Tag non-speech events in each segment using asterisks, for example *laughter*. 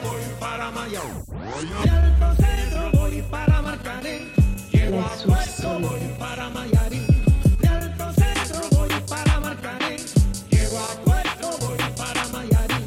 voy para Mayao. Y al centro voy para Marcané. Llego a puesto, voy para Mayarín. Y al centro voy para Marcané. Llego a puesto, voy para Mayarín.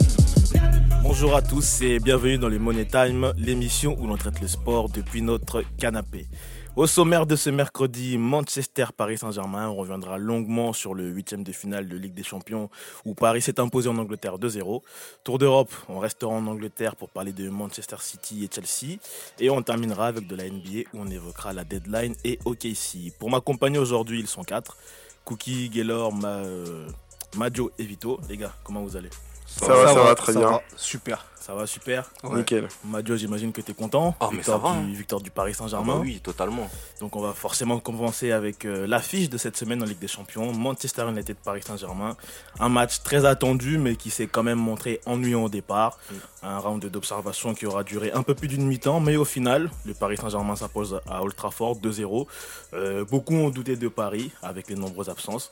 Y al Bonjour à tous et bienvenue dans le Money Time, l'émission où l'on traite le sport depuis notre canapé. Au sommaire de ce mercredi, Manchester-Paris Saint-Germain, on reviendra longuement sur le huitième de finale de Ligue des Champions où Paris s'est imposé en Angleterre 2-0. Tour d'Europe, on restera en Angleterre pour parler de Manchester City et Chelsea. Et on terminera avec de la NBA où on évoquera la deadline et OKC. Pour m'accompagner aujourd'hui, ils sont quatre. Cookie, Gaylor, Ma, euh, Majo et Vito. Les gars, comment vous allez? Ça, va, ça va très bien. Super. Ça va super Nickel. Majo, j'imagine que tu es content. Oh, mais victoire, ça va, du, hein. victoire du Paris Ah Saint-Germain. bah oui, totalement. Donc on va forcément commencer avec euh, l'affiche de cette semaine en Ligue des Champions, Manchester United Paris Saint-Germain. Un match très attendu mais qui s'est quand même montré ennuyant au départ. Un round d'observation qui aura duré un peu plus d'une mi-temps mais au final, le Paris Saint-Germain s'impose à Old Trafford 2-0. Euh, beaucoup ont douté de Paris avec les nombreuses absences.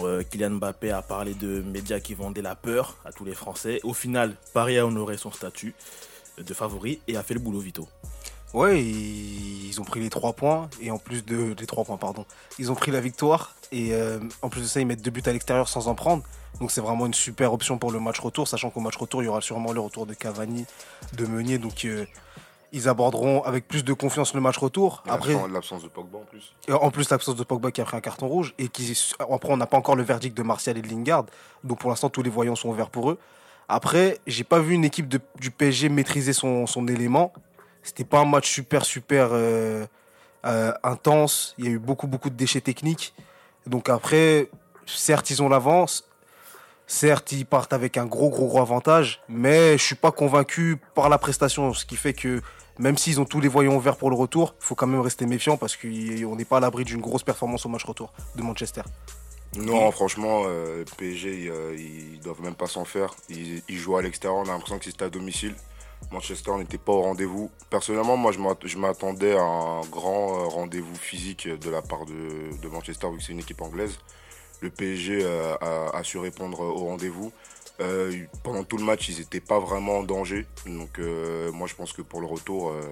Euh, Kylian Mbappé a parlé de médias qui vendaient la peur à tous les Français. Au final, Paris a honoré son statut de favori et a fait le boulot Vito. Ouais, ils ont pris les trois points et en plus de les trois points, pardon, ils ont pris la victoire et euh, en plus de ça, ils mettent deux buts à l'extérieur sans en prendre. Donc c'est vraiment une super option pour le match retour, sachant qu'au match retour, il y aura sûrement le retour de Cavani, de Meunier, donc euh, ils aborderont avec plus de confiance le match retour. Et Après, l'absence- de Pogba en plus. Et En plus, l'absence de Pogba qui a pris un carton rouge et qui après on n'a pas encore le verdict de Martial et de Lingard, donc pour l'instant tous les voyants sont ouverts pour eux. Après, j'ai pas vu une équipe du PSG maîtriser son, son élément. C'était pas un match super super euh, euh, intense. Il y a eu beaucoup beaucoup de déchets techniques. Donc après, certes ils ont l'avance, certes ils partent avec un gros gros gros avantage, mais je suis pas convaincu par la prestation, ce qui fait que même s'ils ont tous les voyants ouverts pour le retour, il faut quand même rester méfiant parce qu'on n'est pas à l'abri d'une grosse performance au match retour de Manchester. Non, franchement, euh, PSG, euh, ils doivent même pas s'en faire. Ils, ils jouent à l'extérieur, on a l'impression que c'était à domicile. Manchester n'était pas au rendez-vous. Personnellement, moi, je m'att- je m'attendais à un grand euh, rendez-vous physique de la part de, de Manchester, vu que c'est une équipe anglaise. Le PSG euh, a, a su répondre au rendez-vous. Euh, pendant tout le match, ils n'étaient pas vraiment en danger. Donc, euh, moi, je pense que pour le retour, euh,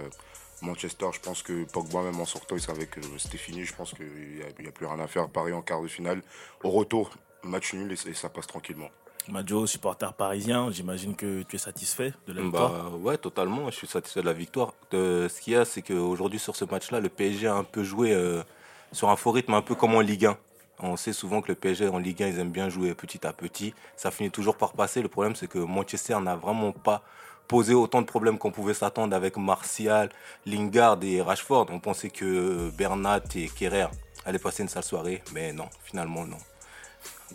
Manchester, je pense que Pogba, même en sortant, il savait que c'était fini. Je pense qu'il n'y a, a plus rien à faire. Paris en quart de finale. Au retour, match nul et, et ça passe tranquillement. Majo, supporter parisien, j'imagine que tu es satisfait de la victoire? Bah ouais, totalement. Je suis satisfait de la victoire. Euh, ce qu'il y a, c'est qu'aujourd'hui, sur ce match-là, le PSG a un peu joué euh, sur un faux rythme, un peu comme en Ligue 1. On sait souvent que le PSG en Ligue 1, ils aiment bien jouer petit à petit. Ça finit toujours par passer. Le problème, c'est que Manchester n'a vraiment pas posé autant de problèmes qu'on pouvait s'attendre avec Martial, Lingard et Rashford. On pensait que Bernat et Kerrer allaient passer une sale soirée, mais non, finalement non.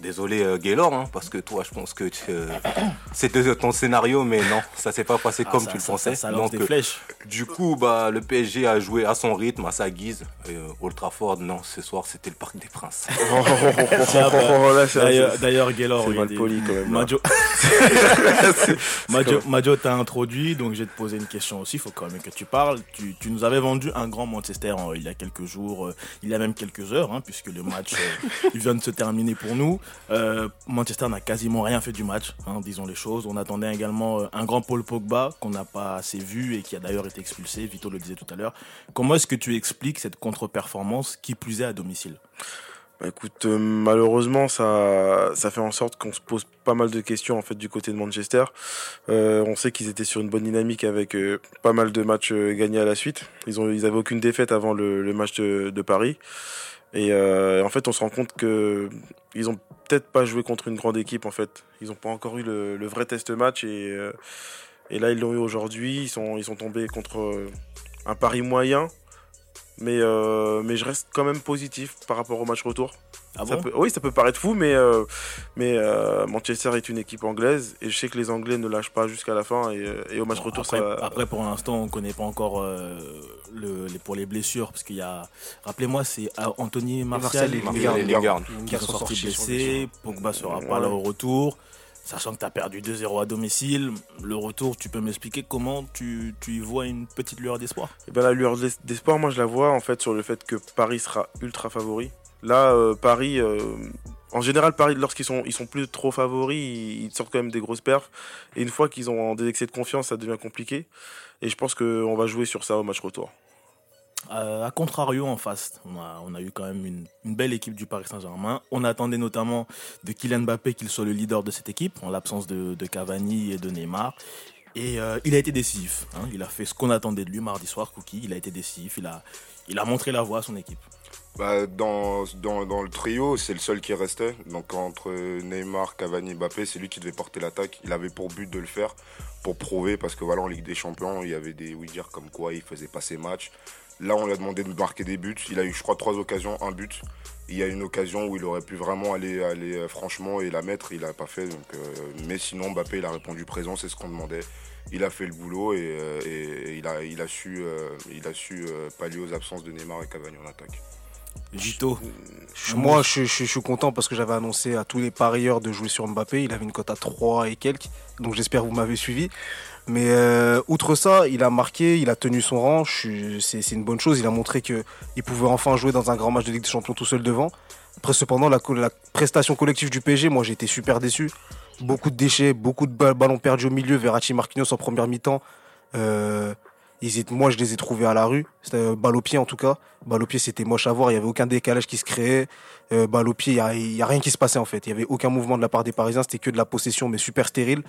Désolé euh, Gaylor, hein, parce que toi, je pense que tu, euh, c'était ton scénario, mais non, ça s'est pas passé Ah, comme ça- tu le ça- pensais. Ça, Donc, des euh, flèches. du coup, bah, le PSG a joué à son rythme, à sa guise. Et, euh, Old Trafford, non, ce soir, c'était le Parc des Princes. D'ailleurs, Gaylor, c'est mal poli quand même. Majo, *laughs* *laughs* Majo, Majo t'a introduit, donc je vais te poser une question aussi. Il faut quand même que tu parles. Tu, tu nous avais vendu un grand Manchester euh, il y a quelques jours, euh, il y a même quelques heures, hein, puisque le match euh, *laughs* il vient de se terminer pour nous. Euh, Manchester n'a quasiment rien fait du match, hein, disons les choses. On attendait également euh, un grand Paul Pogba qu'on n'a pas assez vu et qui a d'ailleurs été expulsé. Vito le disait tout à l'heure. Comment est-ce que tu expliques cette contre-performance qui plus est à domicile? Bah, écoute, euh, malheureusement, ça, ça fait en sorte qu'on se pose pas mal de questions en fait du côté de Manchester. On sait qu'ils étaient sur une bonne dynamique avec pas mal de matchs gagnés à la suite. Ils ont, ils avaient aucune défaite avant le, match de Paris. Et euh, en fait, on se rend compte que ils ont peut-être pas joué contre une grande équipe en fait. Ils ont pas encore eu le, vrai test match et, euh, et là ils l'ont eu aujourd'hui. Ils sont, ils sont tombés contre euh, un Paris moyen. Mais, mais je reste quand même positif par rapport au match retour. Ah Ça bon peut- oui, ça peut paraître fou, mais, euh, mais euh, Manchester est une équipe anglaise et je sais que les Anglais ne lâchent pas jusqu'à la fin. Et, euh, et au match Bon, retour, après, ça va. après, pour l'instant, on ne connaît pas encore euh, le, les, pour les blessures, parce qu'il y a, rappelez-moi, c'est Anthony Martial, et Lingard. qui sont sortis blessés. Pogba sera pas là au retour. Sachant que tu as perdu 2-0 à domicile, le retour, tu peux m'expliquer comment tu, tu y vois une petite lueur d'espoir? Et ben, la lueur d'es- d'espoir, moi je la vois en fait sur le fait que Paris sera ultra favori. Là, euh, Paris, euh, En général, Paris, lorsqu'ils sont, sont plus trop favoris, ils, sortent quand même des grosses perfs. Et une fois qu'ils ont des excès de confiance, ça devient compliqué. Et je pense qu'on va jouer sur ça au match retour. Euh, à contrario, en face, on a, a eu quand même une, belle équipe du Paris Saint-Germain. On attendait notamment de Kylian Mbappé qu'il soit le leader de cette équipe, en l'absence de, Cavani et de Neymar. Et euh, il a été décisif. hein. Il a fait ce qu'on attendait de lui mardi soir, Cookie. Il a été décisif. A, il a montré la voie à son équipe. Bah, dans, dans, dans le trio, c'est le seul qui restait. Donc entre Neymar, Cavani, Mbappé, c'est lui qui devait porter l'attaque. Il avait pour but de le faire, pour prouver, parce que voilà, en Ligue des Champions, il y avait des oui dire comme quoi il faisait pas ses matchs. Là, on lui a demandé de marquer des buts. Il a eu, je crois, trois occasions, un but. Il y a une occasion où il aurait pu vraiment aller, aller euh, franchement et la mettre. Il n'a pas fait. Donc, euh, mais sinon, Mbappé, il a répondu présent. C'est ce qu'on demandait. Il a fait le boulot et, euh, et- et il, a, il a su, euh, il a su euh, pallier aux absences de Neymar et Cavani en attaque. Gito, Je- Moi, je, suis content parce que j'avais annoncé à tous les parieurs de jouer sur Mbappé. Il avait une cote à 3 et quelques. Donc j'espère que vous m'avez suivi. Mais euh, outre ça, il a marqué, il a tenu son rang. C'est une bonne chose. Il a montré qu'il pouvait enfin jouer dans un grand match de Ligue des Champions tout seul devant. Après, cependant, la, prestation collective du PSG, moi, j'ai été super déçu. Beaucoup de déchets, beaucoup de ba- ballons perdus au milieu. Verratti, Marquinhos en première mi-temps. Euh, ils moi, je les ai trouvés à la rue. C'était euh, balle au pied, en tout cas. Balle au pied, c'était moche à voir. Il y avait aucun décalage qui se créait. Euh, au pied, il y a, rien qui se passait, en fait. Il y avait aucun mouvement de la part des Parisiens. C'était que de la possession, mais super stérile.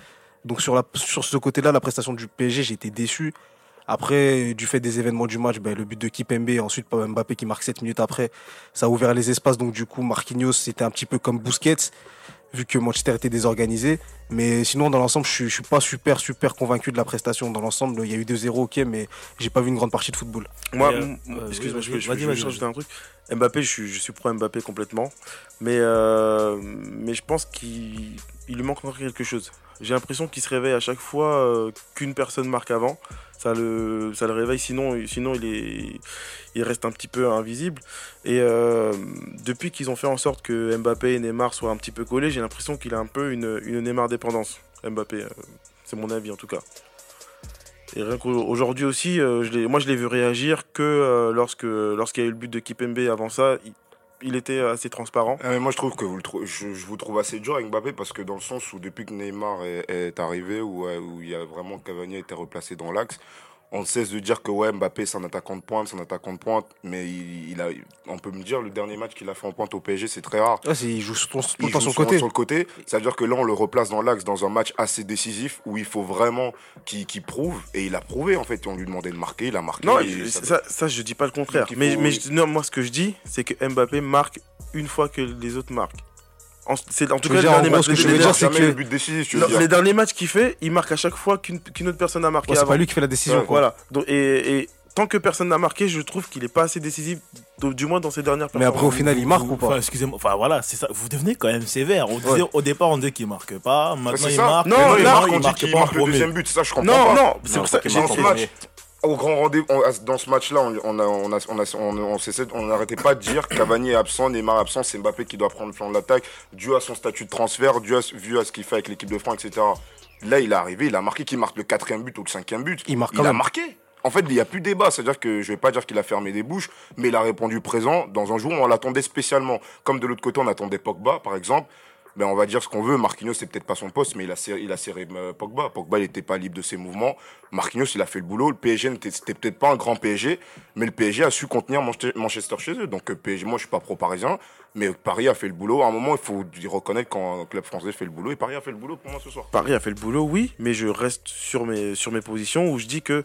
Donc, sur, ce côté-là, la prestation du PSG, été déçu. Après, du fait des événements du match, ben, le but de Kipembe ensuite Mbappé qui marque 7 minutes après, ça a ouvert les espaces. Donc, du coup, Marquinhos, c'était un petit peu comme Busquets, vu que Manchester était désorganisé. Mais sinon, dans l'ensemble, je suis, je suis pas super, super convaincu de la prestation. Dans l'ensemble, il y a eu 2-0, ok, mais j'ai pas vu une grande partie de football. Moi, euh, excuse-moi, oui, je, vas-y. rajouter un truc. Mbappé, je suis, je suis pro Mbappé complètement. Mais, euh, mais je pense qu'il il lui manque encore quelque chose. J'ai l'impression qu'il se réveille à chaque fois euh, qu'une personne marque avant. Ça le, ça le réveille, sinon, sinon il, est, il reste un petit peu invisible. Et euh, depuis qu'ils ont fait en sorte que Mbappé et Neymar soient un petit peu collés, j'ai l'impression qu'il a un peu une, une Neymar Mbappé, euh, c'est mon avis en tout cas. Et rien qu'aujourd'hui aussi, euh, je moi je l'ai vu réagir que euh, lorsque lorsqu'il y a eu le but de Kipembe avant ça, il, était assez transparent. Ah, moi, je trouve que vous le je, vous trouve assez dur avec Mbappé parce que dans le sens où depuis que Neymar est, arrivé, où, où il y a vraiment Cavani a été replacé dans l'axe, on cesse de dire que ouais, Mbappé c'est un attaquant de pointe, c'est un attaquant de pointe, mais il, il a, on peut me dire le dernier match qu'il a fait en pointe au PSG, c'est très rare. Ah, c'est- il joue tout, tout Il le temps joue côté. sur le côté. C'est-à-dire que là, on le replace dans l'axe dans un match assez décisif où il faut vraiment qu'il prouve. Et il a prouvé, en fait. On lui demandait de marquer, il a marqué. Non, et ça- ça, ça je dis pas le contraire. Mais, faut- mais je- non, moi ce que je dis, c'est que Mbappé marque une fois que les autres marquent. En, c'est en tout cas dire, les derniers matchs. ce que les- je veux les- dire, il c'est jamais que- le but décisif, tu veux non, dire. les derniers matchs qu'il fait, il marque à chaque fois qu'une qu'une autre personne a marqué Ouais, c'est avant. pas lui qui fait la décision. Ouais, quoi. Voilà. Donc, et, et tant que personne n'a marqué, je trouve qu'il est pas assez décisif, du du moins dans ses dernières Mais après, au final, il marque ou pas? Enfin, excusez-moi. Enfin, voilà, c'est ça. Vous devenez quand même sévère. On disait, Au départ, on disait qu'il marque pas. Maintenant, il marque. Non, il non, marque, il on dit marque qu'il marque le deuxième but. Ça, je comprends Non, pas. non, c'est pour ça que qu'il Au grand rendez-vous, dans ce match-là, on on a- on a- on a- on on cessait- on n'arrêtait pas de dire Cavani est absent, Neymar est absent, c'est Mbappé qui doit prendre le plan de l'attaque, dû à son statut de transfert, dû à, ce- vu à ce qu'il fait avec l'équipe de France, etc. Là, il est arrivé, il a marqué, qu'il marque le quatrième but ou le cinquième but. Il marque il quand a marqué. En fait, il n'y a plus de débat. C'est-à-dire que je vais pas dire qu'il a fermé des bouches, mais il a répondu présent dans un jour où on l'attendait spécialement. Comme de l'autre côté, on attendait Pogba, par exemple. Ben, on va dire ce qu'on veut. Marquinhos, c'est peut-être pas son poste, mais il a serré, il a serré euh, Pogba. Pogba, il n'était pas libre de ses mouvements. Marquinhos, il a fait le boulot. Le PSG, n'était- peut-être pas un grand PSG, mais le PSG a su contenir Manche- Manchester chez eux. Donc, euh, PSG, moi, je suis pas pro-parisien, mais Paris a fait le boulot. À un moment, il faut reconnaître quand un club français fait le boulot. Et Paris a fait le boulot pour moi ce soir. Paris a fait le boulot, oui, mais je reste sur mes, sur mes positions où je dis que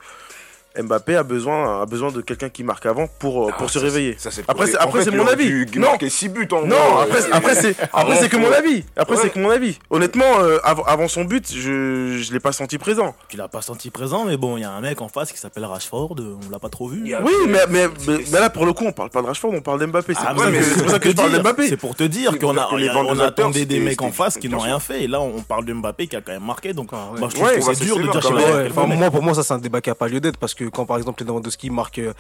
Mbappé a besoin, a besoin de quelqu'un qui marque avant pour, euh, pour Ah, se réveiller. Ça, Après, pour- c'est- après, c'est mon avis. Non. 6 buts en Non, gros. après, après c'est *laughs* après c'est que mon avis. Après Ouais. c'est que mon avis. Honnêtement, euh, avant, avant son but, je je l'ai pas senti présent. Tu l'as pas senti présent, mais bon, il y a un mec en face qui s'appelle Rashford. euh, On l'a pas trop vu. A- Oui, mais, mais, mais, mais là pour le coup, on parle pas de Rashford, on parle d'Mbappé. C'est Ah, pour, c'est pour ça que je te parle dire, d'Mbappé. C'est pour te dire qu'on pour a, on attendait des mecs en face qui n'ont rien fait. Et là, on parle de Mbappé qui a quand même marqué. Donc, Ah, moi, je trouve que c'est dur de dire a moi, pour moi, ça, c'est un débat qui n'a pas lieu d'être parce que que quand par exemple Lewandowski marque euh,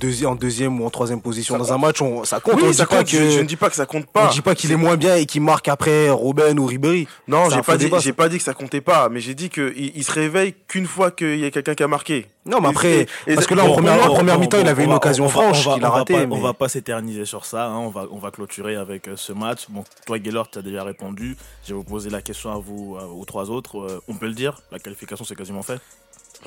deuxi- en deuxième ou en troisième position Ça dans compte. un match, on, ça compte. Oui, on ça dit pas compte. que, Je, je ne dis pas que ça compte on pas. dit pas qu'il est moins bien et qu'il marque après Robben ou Ribéry. Non, j'ai pas dit, j'ai pas dit que ça comptait pas, mais j'ai dit qu'il il se réveille qu'une fois qu'il y a quelqu'un qui a marqué. Non, mais après, et- et parce que là, en première, bon, en première bon, mi-temps, bon, il avait on une va- occasion on franche on va- qu'il a on va ratée. mais- On va pas s'éterniser sur ça. hein, On va, on va clôturer avec euh, ce match. Bon, toi, Gaylor, tu as déjà répondu. Je vais vous poser la question à vous, à- aux trois autres. Euh, on peut le dire, la qualification, c'est quasiment fait.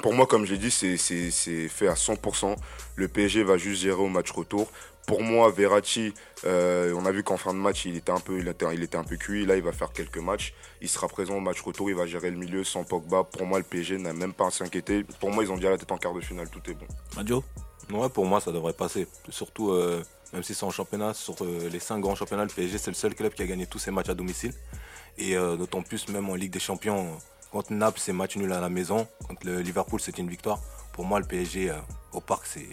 Pour moi, comme j'ai dit, c'est- c'est c'est fait à 100%. Le PSG va juste gérer au match retour. Pour moi, Verratti, euh, on a vu qu'en fin de match, il était, un peu, il, était, il était un peu cuit. Là, il va faire quelques matchs. Il sera présent au match retour. Il va gérer le milieu sans Pogba. Pour moi, le PSG n'a même pas à s'inquiéter. Pour moi, ils ont déjà la tête en quart de finale. Tout est bon. Madio? Ouais, pour moi, ça devrait passer. Surtout, euh, même si c'est en championnat, sur euh, les cinq grands championnats, le PSG, c'est le seul club qui a gagné tous ses matchs à domicile. Et euh, d'autant plus, même en Ligue des Champions, contre Naples, c'est match nul à la maison. Contre le Liverpool, c'était une victoire. Pour moi, le PSG, euh, au parc, c'est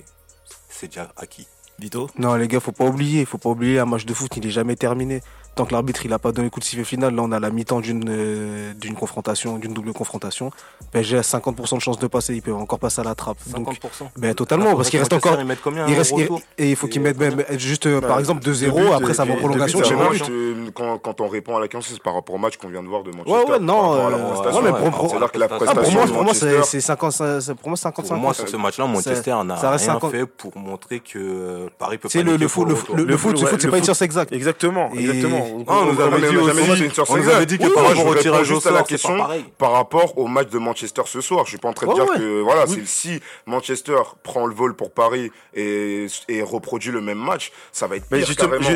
c'est déjà acquis. Dito Non, les gars, faut pas oublier. Faut pas oublier, un match de foot, il est jamais terminé. Tant que l'arbitre il a pas donné coup de sifflet final, là on a la mi-temps d'une euh, d'une confrontation, d'une double confrontation. PSG a 50% de chance de passer, il peut encore passer à la trappe. Donc, 50%. ben, totalement, parce qu'il reste encore. Combien Il reste, retour et il faut qu'ils Et mettent même juste euh, par exemple deux 2-0, buts, après ça va en prolongation. buts, vois. marche. Juste, euh, quand, quand on répond à la question, c'est par rapport au match qu'on vient de voir de Manchester. Ouais, ouais, non, euh, pour- pour- C'est-à-dire que la prestation pour moi, de pour moi c'est Manchester, c'est 50, c'est- pour moi c'est 50 Pour moi, sur ce match-là, Manchester n'a ça reste rien 50. fait pour montrer que euh, Paris peut C'est pas le, le, foot, le, foot, c'est pas une science exacte. Exactement, Et- exactement. Ah, on nous avait dit aussi, on nous avait dit que par moi, rapport je au tirage au juste à la sort, c'est question par rapport au match de Manchester ce soir. Je suis pas en train de dire que voilà, si Manchester prend le vol pour Paris et, et reproduit le même match, ça va être Mais pire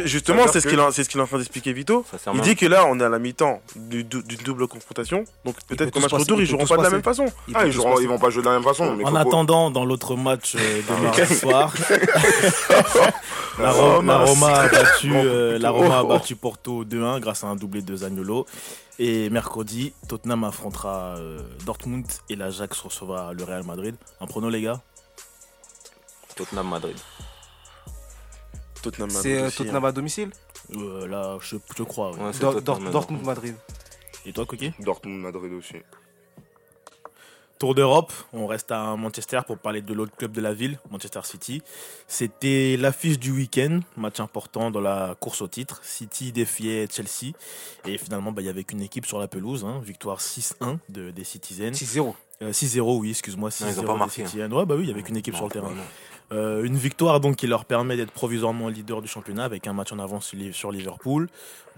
justement, c'est ce qu'il est, c'est ce qu'il est en train d'expliquer Vito. Il dit que là, on est à la mi-temps du- du- d'une double confrontation. Donc peut peut-être qu'au match retour, il ils joueront pas de la même façon. Ah, ils, vont pas jouer de la même façon. En attendant, dans l'autre match euh, de mardi soir, la, *laughs* La Ro- Roma, la Roma a battu, euh, la. Roma a Oh. battu Porto 2-1 grâce à un doublé de Zaniolo. Et mercredi, Tottenham affrontera euh, Dortmund et l'Ajax recevra le Real Madrid. Un prono, les gars? Tottenham Madrid. Tottenham C'est Madrid euh, aussi, Tottenham hein. à domicile? Euh, Là, je, je crois. Ouais, c'est Dortmund Madrid. Et toi, Coquille Dortmund, Madrid aussi. Tour d'Europe, on reste à Manchester pour parler de l'autre club de la ville, Manchester City. C'était l'affiche du week-end, match important dans la course au titre. City défiait Chelsea et finalement bah, il y avait qu'une équipe sur la pelouse, hein, victoire 6-1 de, des Citizens. 6-0. Euh, 6-0, oui, excuse-moi, 6-0 Non, ils ont pas marqué, hein. Ouais, bah oui, il y avait qu'une équipe Non, sur le terrain. Euh, une victoire donc qui leur permet d'être provisoirement leader du championnat avec un match en avance sur Li- sur Liverpool.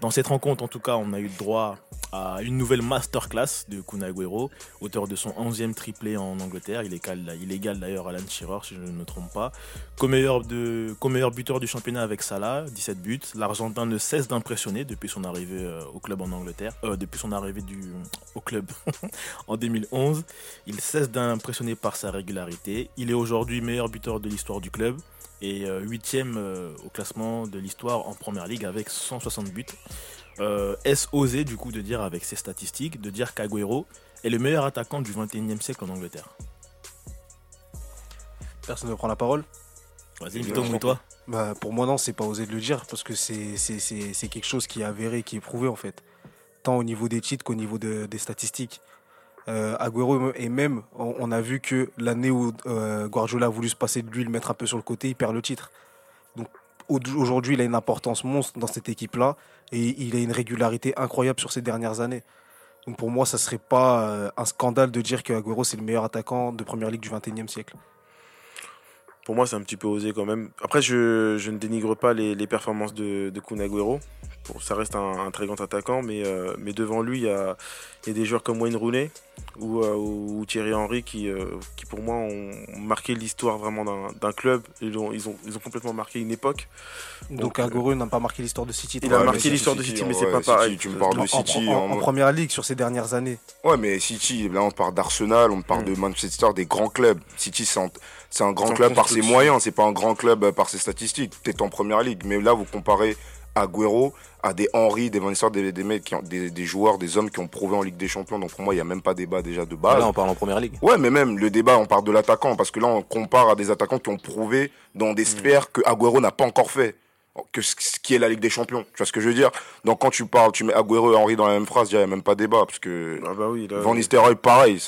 Dans cette rencontre, en tout cas, on a eu le droit à une nouvelle masterclass de Kun Agüero, auteur de son 11e triplé en Angleterre. Il égale, il égale d'ailleurs Alan Shearer, si je ne me trompe pas. Co-meilleur buteur du championnat avec Salah, 17 buts. L'Argentin ne cesse d'impressionner depuis son arrivée euh, au club en Angleterre, euh, depuis son arrivée du, au club *laughs* en 2011. Il cesse d'impressionner par sa régularité. Il est aujourd'hui meilleur buteur de l'histoire du club et euh, huitième euh, au classement de l'histoire en première ligue avec 160 buts. Euh, Est-ce osé du coup de dire avec ses statistiques, de dire qu'Aguero est le meilleur attaquant du 21e siècle en Angleterre? Personne ne prend la parole Vas-y, Vito, mouille-toi. Bah, pour moi, non, c'est pas osé de le dire parce que c'est c'est- c'est- c'est quelque chose qui est avéré, qui est prouvé en fait. Tant au niveau des titres qu'au niveau de- des statistiques. Euh, Agüero, et même, on, on a vu que l'année où euh, Guardiola a voulu se passer de lui, le mettre un peu sur le côté, il perd le titre. Aujourd'hui, il a une importance monstre dans cette équipe-là et il a une régularité incroyable sur ces dernières années. Donc pour moi, ça serait pas euh, un scandale de dire que Agüero c'est le meilleur attaquant de première ligue du 21e siècle. Pour moi, c'est un petit peu osé quand même. Après, je, ne dénigre pas les, les performances de, de Kun Agüero. Bon, ça reste un, un très grand attaquant, mais, euh, mais devant lui, il y a, il y a des joueurs comme Wayne Rooney ou, euh, ou Thierry Henry qui, euh, qui, pour moi, ont marqué l'histoire vraiment d'un club. Ils ont, ils, ont, ils ont complètement marqué une époque. Donc, Donc, euh, n'a pas marqué l'histoire de City. Il a Ouais, marqué l'histoire de City, mais ouais, c'est pas City, pareil. Tu me parles en, de City. en- en- en- en première ligue sur ces dernières années. Ouais, mais City, là on parle d'Arsenal, on parle Mm. de Manchester, des grands clubs. City, c'est un, c'est un grand club par ses moyens, c'est pas un grand club par ses statistiques. T'es en première ligue, mais là vous comparez Agüero à des Henry, des Van Nistelrooy, des, des, mecs qui ont- des, des joueurs, des hommes qui ont prouvé en Ligue des Champions. Donc pour moi, il y a même pas débat déjà de base. Là, on parle en première ligue. Ouais, mais même le débat, on parle de l'attaquant, parce que là, on compare à des attaquants qui ont prouvé dans des sphères que Agüero n'a pas encore fait. que ce qui est la Ligue des Champions. Tu vois ce que je veux dire? Donc quand tu parles, tu mets Agüero et Henry dans la même phrase, il n'y a même pas débat parce que Ah bah oui, là, Van Nistelrooy, pareil.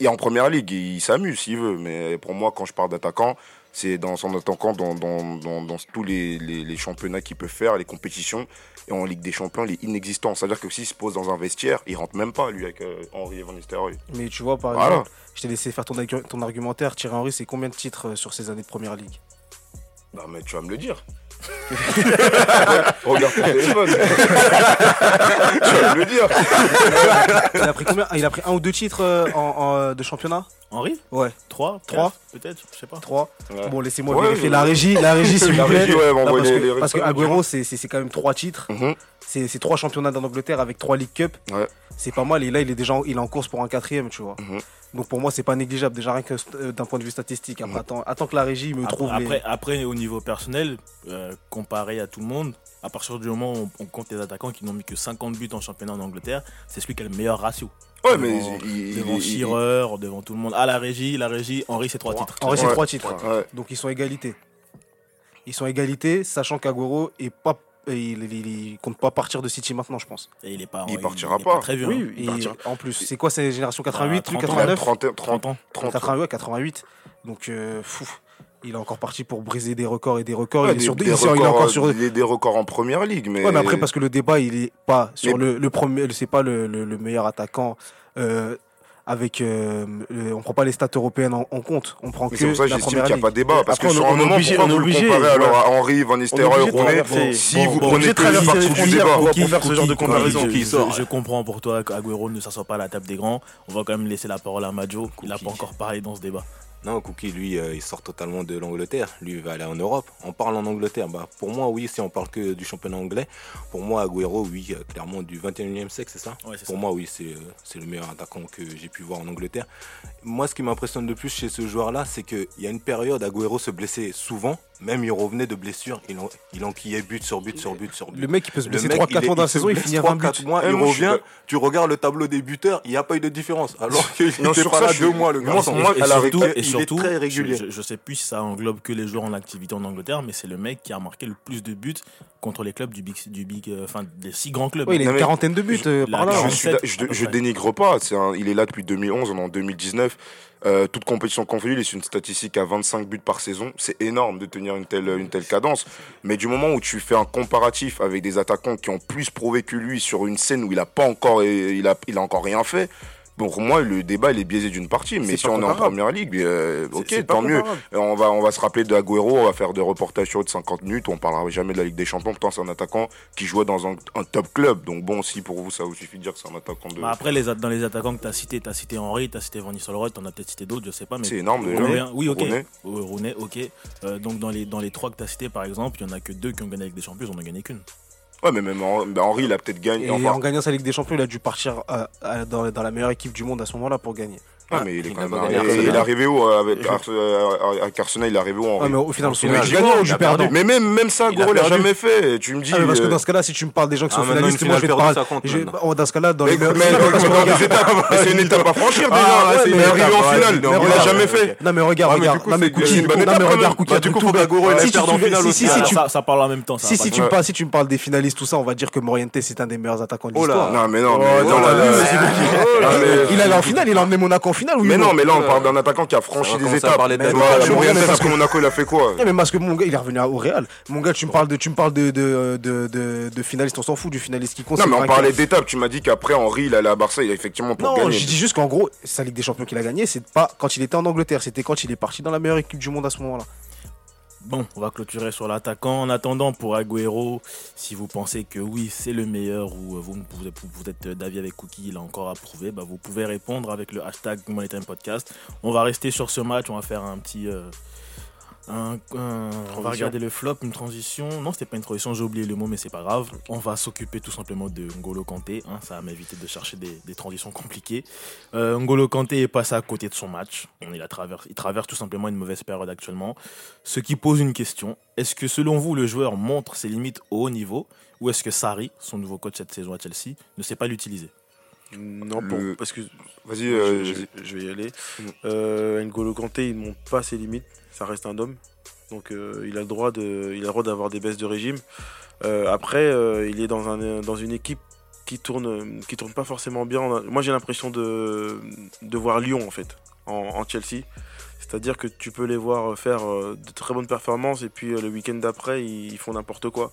Il est en première ligue, il, s'amuse s'il veut. Mais pour moi, quand je parle d'attaquant, c'est dans son attaquant dans, dans, dans, dans tous les, les, les championnats qu'il peut faire, les compétitions. Et en Ligue des Champions, il est inexistant. C'est-à-dire que s'il se pose dans un vestiaire, il rentre même pas, lui, avec euh, Henry et Van Nistelrooy. Mais tu vois, par Voilà. exemple, je t'ai laissé faire ton, ton argumentaire. Thierry Henry, c'est combien de titres euh, sur ces années de première ligue? Bah, mais tu vas me le dire. Regarde ton téléphone. tu vas le dire. il a, pris combien? Ah, il a pris un ou deux titres euh, en, en, euh, de championnat? Henri? Ouais, 3 Trois. Peut-être, je sais pas. trois. Ouais. Bon, laissez-moi Ouais, vérifier ouais. la régie. La régie, s'il La vous plaît. régie, ouais, Non, m'envoie parce les- que, les parce que résultats, Agüero, c'est c'est- c'est quand même trois titres. Mhm. C'est c'est trois championnats d'Angleterre avec trois League Cup. Ouais. C'est pas mal. Et là, il est déjà en, il est en course pour un quatrième, tu vois. Mhm. Donc pour moi, c'est pas négligeable. Déjà rien que euh, d'un point de vue statistique. Après, attends, attends que la régie me Après, trouve. les- après, après, au niveau personnel, euh, comparé à tout le monde, à partir du moment où on, compte les attaquants qui n'ont mis que 50 buts en championnat en Angleterre, c'est celui qui a le meilleur ratio. Ouais, mais devant, il- devant il- Shearer, devant tout le monde. À la régie, la régie, Henri, c'est trois titres. En vrai, c'est Ouais. trois titres. Ouais. Donc ils sont égalité. Ils sont égalité, sachant qu'Aguero est pas, il, il- il compte pas partir de City maintenant, je pense. Et il est pas, Il partira est pas. très vieux. Oui, hein. il partira. en plus, c'est quoi ces générations 88, Bah, lui, 30 ans. 89 30, 30, 30 ans. 30. 88, 88. Donc, euh, fou. Il est encore parti pour briser des records et des records. Ouais, il, est des- sur, des il est sur- il est records, encore sur. des, des records en première ligue, mais. Ouais, mais après, parce que le débat, il est pas sur Mais- le, le premier, c'est pas le, le- le meilleur attaquant. euh, avec, euh, le- on prend pas les stats européennes en, en compte. On prend Mais que c'est pour ça que la j'estime première qu'il n'y a pas de débat. Parce Après, que on- sur on un est moment, obligé- on est obligé, ouais. alors à Henry, Van Nistelrooy, Rooney Si bon, vous bon, prenez que les parties du débat. pour- faire ce genre de comparaison. je- qui je, sort. je comprends pour toi qu'Aguero ne s'assoit pas à la table des grands. On va quand même laisser la parole à Majo. Il n'a pas encore parlé dans ce débat. Non, Cookie, lui, euh, il sort totalement de l'Angleterre. Lui, il va aller en Europe. On parle en Angleterre. Bah, pour moi, oui, si on parle que du championnat anglais, pour moi, Agüero, oui, euh, clairement du 21e siècle, c'est ça? Ouais, Pour ça. moi, oui, c'est euh, c'est le meilleur attaquant que j'ai pu voir en Angleterre. Moi, ce qui m'impressionne de plus chez ce joueur-là, c'est qu'il y a une période, Agüero se blessait souvent. Même il revenait de blessure, il, en, il enquillait but sur but sur but sur but. Le mec, il peut se Le blesser mec, 3-4 il est- mois dans la saison, il finit à 3, 20 buts. 4 mois, il moi, je suis revient, tu regardes le tableau des buteurs, il n'y a pas eu de différence. Alors qu'il Non, était sur pas ça, là je deux suis- mois, le pour moi, et, surtout, et il est surtout, très régulier. Je, je, je sais plus si ça englobe que les joueurs en activité en Angleterre, mais c'est le mec qui a marqué le plus de buts contre les clubs du big, du big, euh, enfin des six grands clubs. Il a une quarantaine de buts euh, La par là. Je, hein. suis 47, da- je, je dénigre pas. Un- il est là depuis 2011, on est en 2019. Euh, toute compétition confondue, il est une statistique à 25 buts par saison. C'est énorme de tenir une telle, une telle cadence. Mais du moment où tu fais un comparatif avec des attaquants qui ont plus prouvé que lui sur une scène où il a pas encore, il a, il a encore rien fait. Bon, pour moi, le débat, il est biaisé d'une partie. Mais C'est si on est en première ligue, euh, ok, tant mieux. Et On va, on va se rappeler d'Aguero, on va faire des reportages sur eux de 50 minutes, on parlera jamais de la Ligue des Champions, pourtant c'est un attaquant qui jouait dans un, un top club. Donc bon, si pour vous ça vous suffit de dire que c'est un attaquant de... Bah, après, les, a- dans les attaquants que tu as cités, tu as cité Henry, tu as cité Van Nistelrooy, tu en as peut-être cité d'autres, je sais pas. mais C'est énorme déjà. Combien Oui, ok. Euh, ok. Euh, donc dans les, dans les trois que tu as cités, par exemple, il y en a que deux qui ont gagné avec des champions, ils en ont gagné qu'une. Ouais, mais même bah, Henry, il a peut-être gagné. Et enfin, en gagnant sa Ligue des Champions, il a dû partir euh, euh, dans, dans la meilleure équipe du monde à ce moment-là pour gagner. Mais il est quand a même arrivé- il est arrivé où euh, avec, euh, avec Arsenal Il est arrivé où Ouais, mais au final, c'est a ou perdu Mais même, même ça, Il a Goro l'a jamais fait. Tu me dis. Ah, parce que euh, dans ce cas-là, si tu me parles des gens qui sont Ah, finalistes, moi je vais te parler. oh, dans ce cas-là, dans Mais, les mais, c'est une étape à franchir déjà. Ah, il est arrivé en finale. Il l'a jamais fait. Non mais regarde, Ah, regarde, non mais du coup, faut qu'Agüero, il tu en finale si, aussi. si, Ah, si tu- ça, parle en même temps. Si, tu me parles, si tu me parles des finalistes, tout ça, on va dire que Morientes c'est un des meilleurs attaquants de Oh l'histoire. Non, mais non, Il allait en finale, il a emmené Monaco en finale, Mais non, mais là, on parle d'un attaquant qui a franchi des étapes. parce que Monaco, il a fait quoi Eh, mais parce que mon gars, il est revenu au Real. Mon gars, tu me parles de, tu me parles de, de, de, de, de finaliste, on s'en fout du finaliste qui compte. Non, mais on parlait d'étapes. Tu m'as dit qu'après, Henry, il allait à Barça, il a effectivement pour Non, gagner. je dis juste qu'en gros, sa Ligue des Champions qu'il a gagné, c'est pas quand il était en Angleterre, c'était quand il est parti dans la meilleure équipe du monde à ce moment-là. Bon, on va clôturer sur l'attaquant. En attendant, pour Agüero, si vous pensez que oui, c'est le meilleur ou euh, vous, êtes- d'avis avec Cookie, il a encore à prouver, bah, vous pouvez répondre avec le hashtag Money. On va rester sur ce match, on va faire un petit. euh, un- un- on va regarder le flop, une transition. Non, c'était pas une transition, j'ai oublié le mot, mais c'est pas grave. On va s'occuper tout simplement de Ngolo Kanté. hein, ça va m'éviter de chercher des, des transitions compliquées. Euh, Ngolo Kanté est passé à côté de son match. Il, a traverse, il traverse tout simplement une mauvaise période actuellement. Ce qui pose une question. Est-ce que selon vous, le joueur montre ses limites au haut niveau ou est-ce que Sarri, son nouveau coach cette saison à Chelsea, ne sait pas l'utiliser? Non, pour- Le- parce que Vas-y, je, euh, je- je vais y aller. Euh, N'Golo Kanté, il ne monte pas ses limites. Ça reste un homme. Donc euh, il a le droit de, il a le droit d'avoir des baisses de régime. Euh, après, euh, il est dans, un, dans une équipe qui tourne, qui tourne pas forcément bien. Moi, j'ai l'impression de, de voir Lyon en fait en, Chelsea. C'est-à-dire que tu peux les voir faire de très bonnes performances et puis le week-end d'après, ils font n'importe quoi.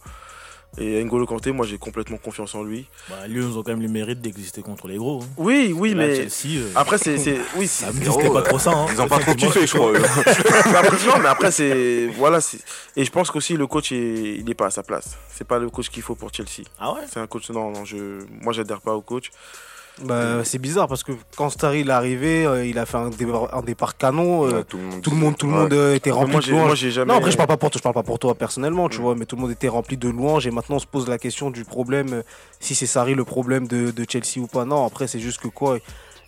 Et N'Golo Kanté, moi, j'ai complètement confiance en lui. Bah, Lyon, ils ont quand même le mérite d'exister contre les gros. hein. Oui, oui, là, mais Chelsea, euh, après, c'est, c'est, oui, c'était pas trop ça. hein. Ils ont pas trop kiffé, je crois. eux. Mais *laughs* après, *laughs* non, mais après, c'est. Voilà. c'est- Et je pense qu'aussi, le coach, est... il n'est pas à sa place. C'est pas le coach qu'il faut pour Chelsea. Ah ouais? C'est un coach. Non, non, je... moi, j'adhère pas au coach. Bah, c'est bizarre parce que quand Starry il est arrivé, euh, il a fait un départ, un départ canon. euh, Ouais, tout le monde, tout le monde, tout le Ouais. monde euh, était rempli moi, de louanges. moi, j'ai jamais. Non, après, je parle pas pour toi, je parle pas pour toi personnellement, tu Mm. vois, mais tout le monde était rempli de louanges et maintenant on se pose la question du problème, si c'est Sarri le problème de, de Chelsea ou pas. Non, après, c'est juste que quoi,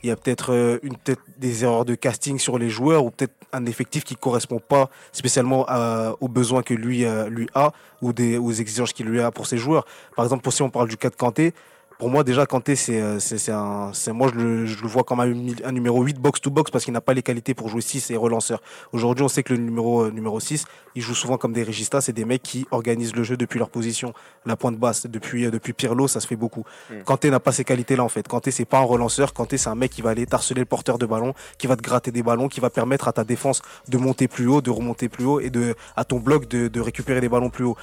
il y a peut-être une peut-être des erreurs de casting sur les joueurs ou peut-être un effectif qui correspond pas spécialement à- aux besoins que lui, lui a ou des, aux exigences qu'il lui a pour ses joueurs. Par exemple, pour, si on parle du cas de Kanté, pour moi, déjà, Kanté, c'est, euh, c'est, c'est un, c'est, moi, je le, je le vois comme un, un numéro 8 box-to-box parce qu'il n'a pas les qualités pour jouer 6 et relanceur. Aujourd'hui, on sait que le numéro, euh, numéro 6, il joue souvent comme des régistas, c'est des mecs qui organisent le jeu depuis leur position, la pointe basse. Depuis, euh, depuis Pirlo, ça se fait beaucoup. Kanté n'a pas ces qualités-là, en fait. Kanté, c'est pas un relanceur. Kanté, c'est un mec qui va aller harceler le porteur de ballon, qui va te gratter des ballons, qui va permettre à ta défense de monter plus haut, de remonter plus haut et de, à ton bloc de, de récupérer des ballons plus haut.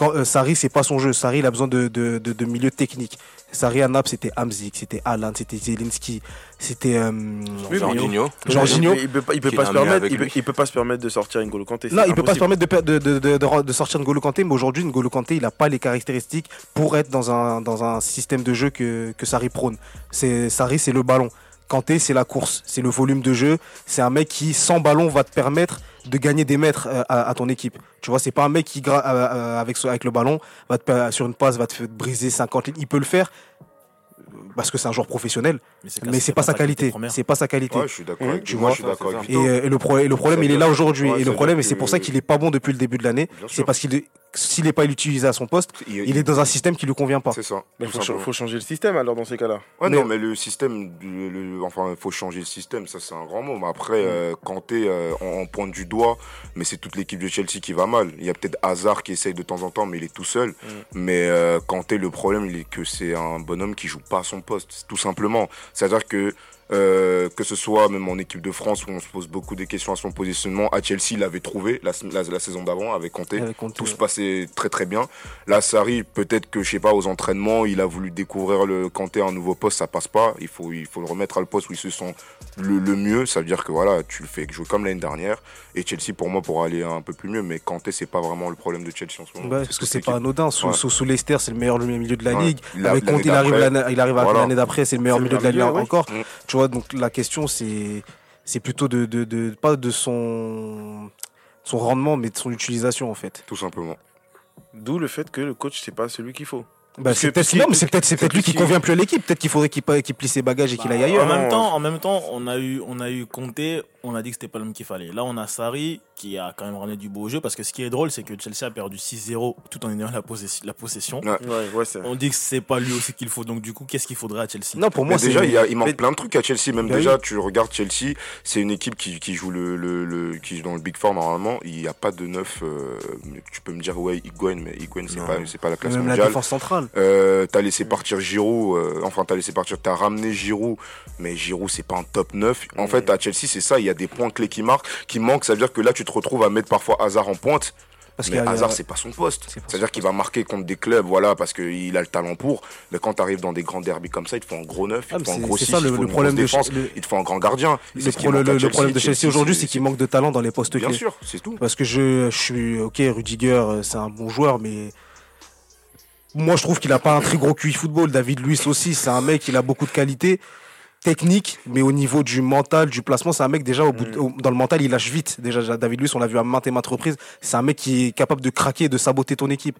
Quand euh, Sarri, c'est pas son jeu. Sarri, il a besoin de, de, de, de milieu technique. Sarri à Naples, c'était Hamzik, c'était Alan, c'était Zelinski, c'était euh, Oui, Jorginho. Jorginho. Il, il peut pas, il peut pas se permettre. avec Il peut, lui. il peut pas se permettre de sortir N'Golo Kanté. Non, il peut pas se permettre de, de, de, de, de sortir N'Golo Kanté, mais aujourd'hui, N'Golo Kanté, il a pas les caractéristiques pour être dans un, dans un système de jeu que, que Sarri prône. C'est, Sarri, c'est le ballon. Kanté, c'est la course, c'est le volume de jeu. C'est un mec qui, sans ballon, va te permettre de gagner des mètres euh, à, ton équipe. Tu vois, c'est pas un mec qui, euh, euh, avec, avec le ballon, va te, sur une passe, va te briser 50 lignes. Il peut le faire parce que c'est un joueur professionnel, mais c'est pas sa qualité. C'est pas sa qualité. Ouais, je suis d'accord Mmh, avec tu Moi, vois. je suis d'accord avec Et, euh, et le, pro- et le problème, il est là aujourd'hui. ouais, et le problème, et c'est pour ça qu'il est pas bon depuis le début de l'année. C'est parce qu'il s'il n'est pas utilisé à son poste, il est dans un système qui lui convient pas. C'est ça. Il tout faut, faut changer le système alors dans ces cas-là. Ouais, Mais- non, mais le système, le- le- enfin, il faut changer le système, ça c'est un grand mot. Mais après, euh, Kanté, euh, on, on pointe du doigt, mais c'est toute l'équipe de Chelsea qui va mal. Il y a peut-être Hazard qui essaye de temps en temps, mais il est tout seul. Mais euh, Kanté, le problème, il est que c'est un bonhomme qui joue pas à son poste, tout simplement. C'est-à-dire que euh, que ce soit même en équipe de France où on se pose beaucoup de questions à son positionnement, à Chelsea, il l'avait trouvé la, la, la saison d'avant avec Kanté. Tout se passait très très bien. Là, Sarri, peut-être que, je sais pas, aux entraînements, il a voulu découvrir le Kanté à un nouveau poste, ça passe pas. Il faut, il faut le remettre à le poste où il se sent le, le mieux. Ça veut dire que voilà, tu le fais jouer comme l'année dernière. Et Chelsea, pour moi, pourra aller un peu plus mieux. Mais Kanté, c'est pas vraiment le problème de Chelsea en ce moment. Ouais, parce que c'est pas anodin. Sous, Ouais. sous, sous Leicester, c'est le meilleur milieu de la Ouais. ligue. La- Avec Conte, il arrive l'année, à- l'année d'après, c'est le meilleur milieu de la ligue encore. Mm. Tu vois, donc la question, c'est, c'est plutôt de, de, de, pas de son, son rendement, mais de son utilisation, en fait. Tout simplement. D'où le fait que le coach, c'est pas celui qu'il faut. Bah, c'est peut-être, non, mais c'est peut-être, c'est peut-être lui qui convient plus à l'équipe. Peut-être qu'il faudrait qu'il, qu'il plie ses bagages et qu'il aille Bah, ailleurs. En même temps, en même temps, on a eu, on a eu on a dit que c'était pas l'homme qu'il fallait. Là, on a Sarri qui a quand même ramené du beau jeu parce que ce qui est drôle, c'est que Chelsea a perdu 6-0 tout en ayant la, possession- la possession. Ouais. Ouais, ouais, c'est. On dit que c'est pas lui aussi qu'il faut. Donc du coup, qu'est-ce qu'il faudrait à Chelsea? Non, pour moi, c'est, déjà, il, y a- il manque Mais- plein de trucs à Chelsea. Même Bah déjà, oui. tu regardes Chelsea, c'est une équipe qui, qui joue le, le, le- qui joue dans le Big Four normalement. Il n'y a pas de neuf. euh, tu peux me dire ouais, Higuain, mais Higuain c'est pas, c'est pas la classe même la mondiale. défense centrale. Euh, t'as laissé partir Giroud, euh, enfin t'as laissé partir, t'as ramené Giroud, mais Giroud c'est pas un top 9. En fait à Chelsea c'est ça, il y a des points clés qui marquent, qui manquent, ça veut dire que là tu te retrouves à mettre parfois Hazard en pointe, Parce mais a- Hazard c'est pas son poste. C'est-à-dire qu'il va marquer contre des clubs, voilà, parce qu'il a le talent pour, mais quand t'arrives dans des grands derbys comme ça, il te faut un gros 9, Ah, il te faut un gros c'est 6, ça, il le- faut problème de- défense, le- il te faut un grand gardien. Le, problème de Chelsea aujourd'hui, c'est qu'il manque de talent dans les postes Bien clés. sûr, c'est tout. Parce que je, je suis ok, Rudiger, euh, c'est un bon joueur, mais moi je trouve qu'il a pas un très gros QI football. David Luiz aussi, c'est un mec, il a beaucoup de qualités techniques, mais au niveau du mental, du placement, c'est un mec déjà au bout de- au- dans le mental, il lâche vite. Déjà, David Luiz, on l'a vu à maintes et maintes reprises. C'est un mec qui est capable de craquer, et de saboter ton équipe.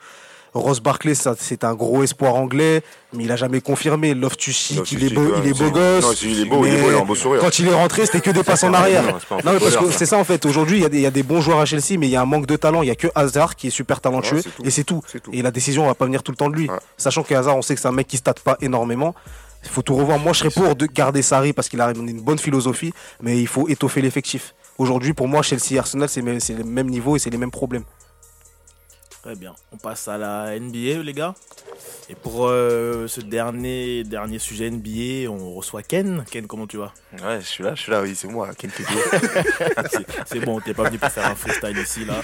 Ross Barkley, c'est un gros espoir anglais, mais il a jamais confirmé. Loftus-Cheek, il est beau, il est beau gosse. Il est beau, il est beau, il a un beau sourire. Quand il est rentré, c'était que des *laughs* passes en arrière. Non, parce que c'est ça en fait. Aujourd'hui, il y, a des- il y a des bons joueurs à Chelsea, mais il y a un manque de talent. Il y a que Hazard qui est super talentueux et c'est tout. Et la décision va pas venir tout le temps de lui. Sachant que Hazard, on sait que c'est un mec qui state pas énormément. Il faut tout revoir. Moi, je serais pour de garder Sarri parce qu'il a une bonne philosophie, mais il faut étoffer l'effectif. Aujourd'hui, pour moi, Chelsea et Arsenal, c'est le même niveau et c'est les mêmes problèmes. Très bien. On passe à la NBA, les gars. Et pour euh, ce dernier, dernier sujet NBA, on reçoit Ken. Ken, comment tu vas? Ouais, je suis là, je suis là, oui, c'est moi, Ken *laughs* C'est bon, t'es pas venu pour faire un freestyle ici, là.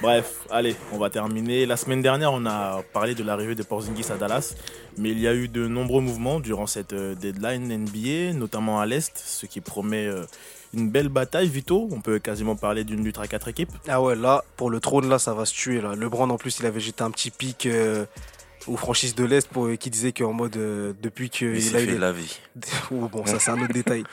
Bref, allez, on va terminer. La semaine dernière, on a parlé de l'arrivée de Porzingis à Dallas, mais il y a eu de nombreux mouvements durant cette euh, deadline NBA, notamment à l'Est, ce qui promet euh, une belle bataille, Vito. On peut quasiment parler d'une lutte à quatre équipes. Ah ouais, là, pour le trône, là, ça va se tuer. Là. LeBron, en plus, il avait jeté un petit pic euh, aux franchises de l'Est pour, qui disait qu'en mode, euh, depuis que Il il a fait eu de la vie. *laughs* Oh, bon, ça c'est un autre détail.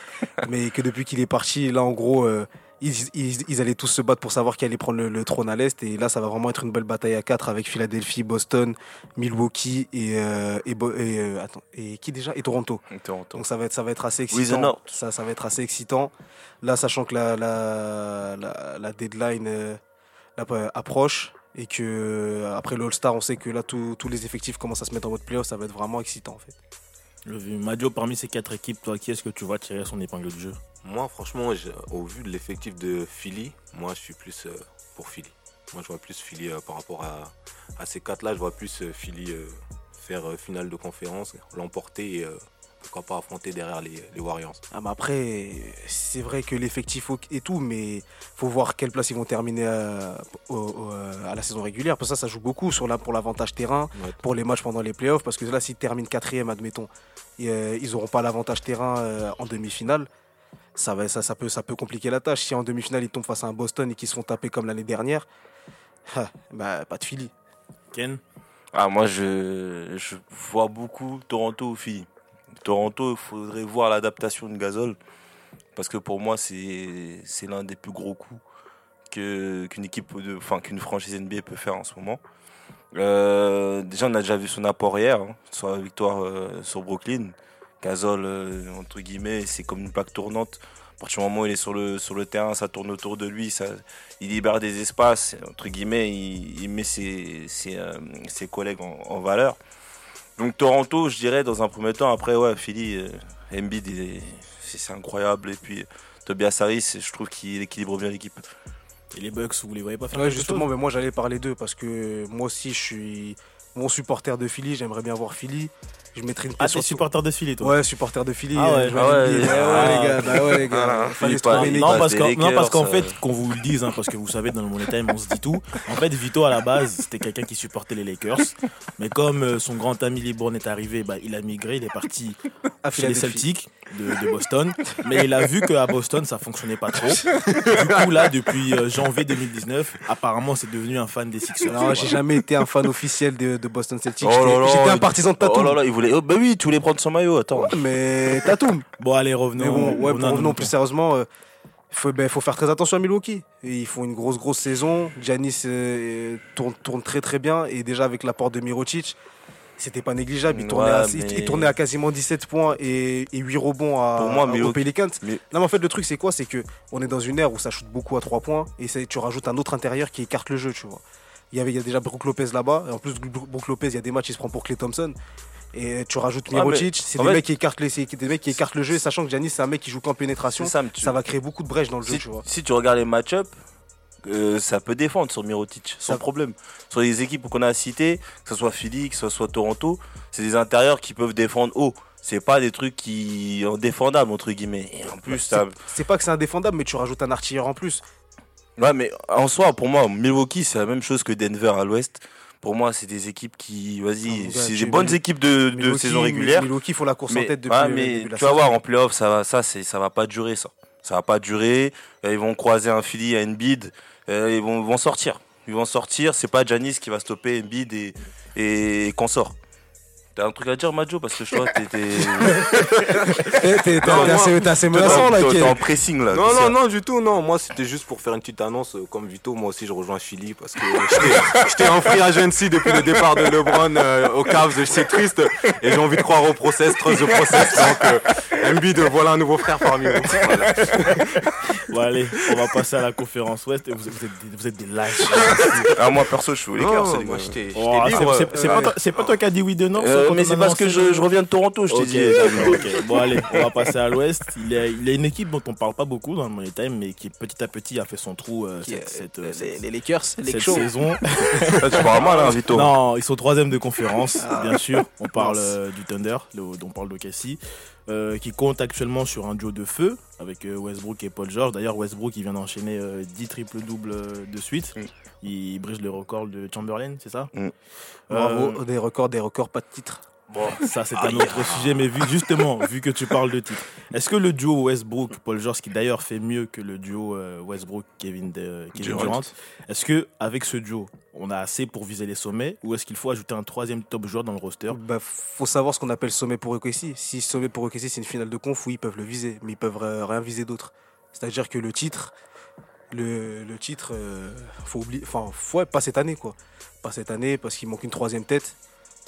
Mais que depuis qu'il est parti, là en gros, euh, ils, ils- ils allaient tous se battre pour savoir qui allait prendre le, le trône à l'Est. Et là, ça va vraiment être une belle bataille à 4 avec Philadelphie, Boston, Milwaukee et, euh, et, Bo- et, euh, attends, et qui déjà? Et Toronto. Toronto. Donc ça va être, ça va être assez excitant. Ça, ça va être assez excitant. Là, sachant que la, la, la, la deadline euh, approche et que après le All-Star, on sait que là, tous tous les effectifs commencent à se mettre en mode playoff. Ça va être vraiment excitant en fait. Le Madio, parmi ces quatre équipes, toi, qui est-ce que tu vois tirer son épingle du jeu? Moi, franchement, au vu de l'effectif de Philly, moi, je suis plus euh, pour Philly. Moi, je vois plus Philly euh, par rapport à, ces quatre-là. Je vois plus euh, Philly faire finale de conférence, l'emporter et pourquoi pas affronter derrière les, les Warriors. Ah bah après, c'est vrai que l'effectif et tout, mais faut voir quelle place ils vont terminer à, au- au- à la saison régulière. Pour ça, ça joue beaucoup sur la, pour l'avantage terrain, Ouais. pour les matchs pendant les playoffs, parce que là, s'ils terminent quatrième, admettons, et, euh, ils n'auront pas l'avantage terrain euh, en demi-finale. Ça, va, ça, ça, peut, ça peut compliquer la tâche. Si en demi-finale, ils tombent face à un Boston et qu'ils se font taper comme l'année dernière, *laughs* ah, bah, pas de Philly. Ken? Ah, moi, je, je vois beaucoup Toronto ou Philly. Toronto, il faudrait voir l'adaptation de Gasol. Parce que pour moi, c'est l'un des plus gros coups qu'une équipe, enfin qu'une franchise NBA peut faire en ce moment. Euh, déjà, on a déjà vu son apport hier, hein, sur la victoire euh, sur Brooklyn. Gasol, euh, entre guillemets, c'est comme une plaque tournante. À partir du moment où il est sur le, sur le terrain, ça tourne autour de lui, ça, il libère des espaces, entre guillemets, il, met ses, ses, ses collègues en valeur. Donc Toronto, je dirais, dans un premier temps, après, ouais, Philly, euh, Embiid, c'est incroyable. Et puis Tobias Harris, je trouve qu'il équilibre bien l'équipe. et les Bucks, vous les voyez pas faire Ouais, justement, chose mais moi j'allais parler d'eux parce que moi aussi je suis mon supporter de Philly, j'aimerais bien voir Philly. Je mettrais une Ah, t'es supporter de Philly, toi Ouais, supporter de Philly. Ah ouais, euh, ah ouais, Bah les gars, bah ouais, les gars. Fallait trouver Non, parce qu'en- non, Lakers, parce qu'en euh. fait, qu'on vous le dise, hein, parce que vous savez, dans le Money Time, on se dit tout. En fait, Vito, à la base, c'était quelqu'un qui supportait les Lakers. Mais comme euh, son grand ami LeBron est arrivé, bah, il a migré, il est parti chez les. Celtics de, de Boston. Mais il a vu qu'à Boston, ça fonctionnait pas trop. Du coup, là, depuis euh, janvier 2019, apparemment, c'est devenu un fan des Sixers. Non, j'ai jamais été un fan officiel de, de Boston Celtics. Oh J'étais- un partisan de Oh Tatum. là là, il voulait. Oh, bah oui, tu voulais prendre son maillot, attends. Ouais, mais Tatum. Bon, allez, revenons. Mais bon, ouais, revenons revenons plus sérieusement, il faut, ben, faut faire très attention à Milwaukee. Et ils font une grosse, grosse saison. Giannis euh, tourne, tourne très, très bien. Et déjà, avec l'apport de Mirotic, c'était pas négligeable. Il, Ouais, tournait à, il- mais- il tournait à quasiment 17 points et, et 8 rebonds à, Pour moi, aux Milwaukee- Pelicans. Mais- Non, mais en fait, le truc, c'est quoi? C'est que on est dans une ère où ça shoot beaucoup à 3 points. Et tu rajoutes un autre intérieur qui écarte le jeu, tu vois. Il y, avait, il y a déjà Brook Lopez là-bas. Et en plus, Brook Lopez, il y a des matchs, il se prend pour Clay Thompson. Et tu rajoutes mais Mirotic, c'est des, fait- mecs qui écartent les- des mecs qui écartent le jeu, sachant que Giannis, c'est un mec qui joue qu'en pénétration. Ça, mais tu- Ça va créer beaucoup de brèches dans le jeu, si, tu vois. si tu regardes les match-up, euh, ça peut défendre sur Mirotic, sans Ça- problème. Sur les équipes qu'on a citées, que ce soit Philly, que ce soit Toronto, c'est des intérieurs qui peuvent défendre haut. C'est pas des trucs qui sont défendables entre guillemets. Et en plus, C'est ça... c'est pas que c'est indéfendable, mais tu rajoutes un artilleur en plus. ouais, mais en soi, pour moi, Milwaukee, c'est la même chose que Denver à l'Ouest. Pour moi, c'est des équipes qui, Ah, vas-y, gars, c'est des bonnes équipes de, de Milwaukee- saison régulière. Milwaukee font la course en tête depuis le mais début de la tu vas voir en playoff, ça va, ça, c'est, ça va pas durer ça. Ça va pas durer. Euh, Ils vont croiser un Philly à Embiid. Euh, ils vont, vont sortir. Ils vont sortir. C'est pas Janis qui va stopper Embiid et, et, qu'on sort. T'as un truc à dire, Majo Parce que je crois que *laughs* t'es, t'es, assez, t'es assez t'es menaçant là. t'es en pressing là. Non, non, non, du tout, non. Moi, c'était juste pour faire une petite annonce. euh, Comme Vito, moi aussi, je rejoins Philly parce que *laughs* j'étais- j'étais en free agency depuis le départ de LeBron euh, aux Cavs. C'est triste et j'ai envie de croire au process, trust the process. Donc, euh, Embiid, voilà un nouveau frère parmi nous. Voilà. *laughs* Bon, allez, on va passer à la conférence Ouest. Vous, êtes, vous êtes des- vous êtes des lâches. Ah, moi perso, je suis. Non, c'est- moi j'étais pas toi- c'est pas toi qui as dit oui de non Euh, ça, mais c'est parce que je, je reviens de Toronto, je t'ai dit. ok. Bon, allez, on va passer à l'Ouest. Il, est- il a une équipe dont on parle pas beaucoup dans le Money Time, mais qui petit à petit a fait son trou euh, cette, est- cette, euh, les, cette- les Lakers, les cette chauds. saison. *laughs* Ah, tu parles mal, hein, Vito. Non, ils sont troisième de conférence, bien sûr. On parle euh, du Thunder, le- on parle de Cassie, euh, qui compte actuellement sur un duo de feu avec euh, Westbrook et Paul George. D'ailleurs, Westbrook, il vient d'enchaîner euh, 10 triples-doubles euh, de suite. Mm. Il brise le record de Chamberlain, c'est ça? Mm. Bravo, Euh, des records, des records, pas de titre. Bon, ça c'est un autre sujet, mais vu, justement, vu que tu parles de titre, est-ce que le duo Westbrook-Paul George, qui d'ailleurs fait mieux que le duo euh, Westbrook-Kevin Kevin Durant. Durant, est-ce que avec ce duo, on a assez pour viser les sommets, ou est-ce qu'il faut ajouter un troisième top joueur dans le roster? Bah, faut savoir ce qu'on appelle sommet pour OKC. Si sommet pour OKC c'est une finale de conf, oui, ils peuvent le viser, mais ils peuvent euh, rien viser d'autre. C'est-à-dire que le titre, le, le titre, euh, faut oublier, enfin, ouais, pas cette année quoi, pas cette année parce qu'il manque une troisième tête.